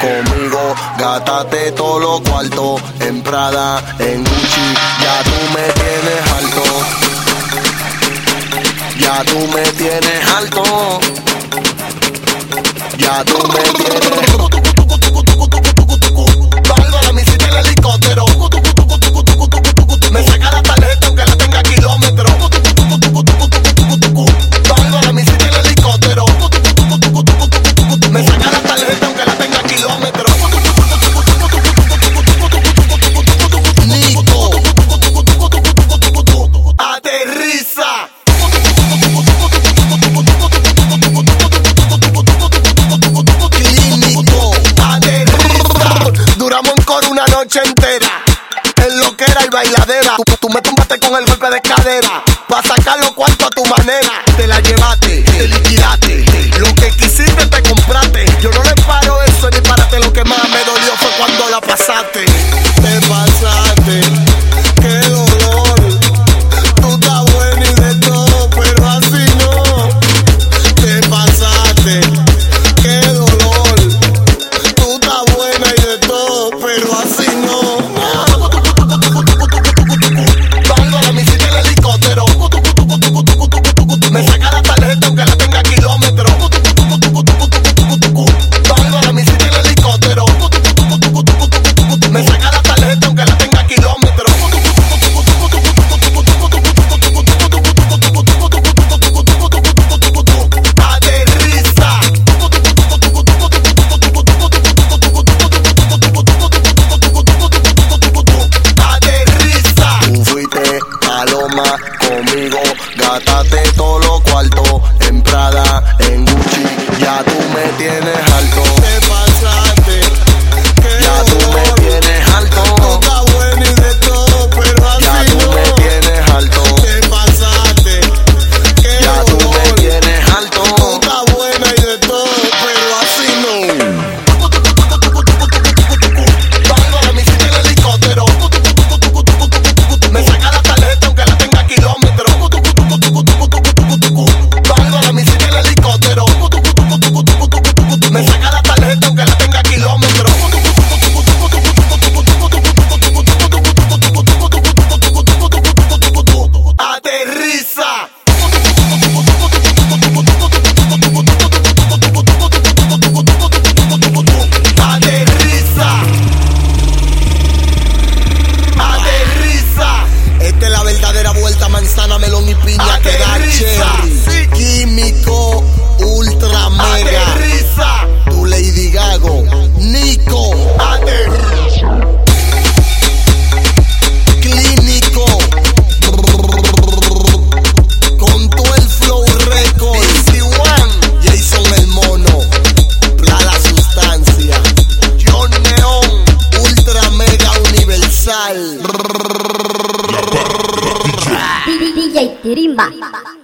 conmigo. Gátate todos los cuartos en Prada, en Gucci. Ya tú me tienes alto. Ya tú me tienes alto. Ya tú me tienes alto. Tú, me tumbaste con el golpe de cadera. Pa' sacar los cuartos a tu manera. Te la llevaste, te liquidaste. Lo que quisiste te compraste. Yo no le paro eso ni párate. Lo que más me dolió fue cuando la pasaste. Te pasaste. Tarjeta aunque la tenga kilómetros. Aterriza. Aterriza. Tú fuiste paloma conmigo, gátate todo lo cuarto en Prada, en Gucci, ya tú me tienes alto. Vuelta manzana, melón y piña ah, que da cherry. Químico, 拎吧吧。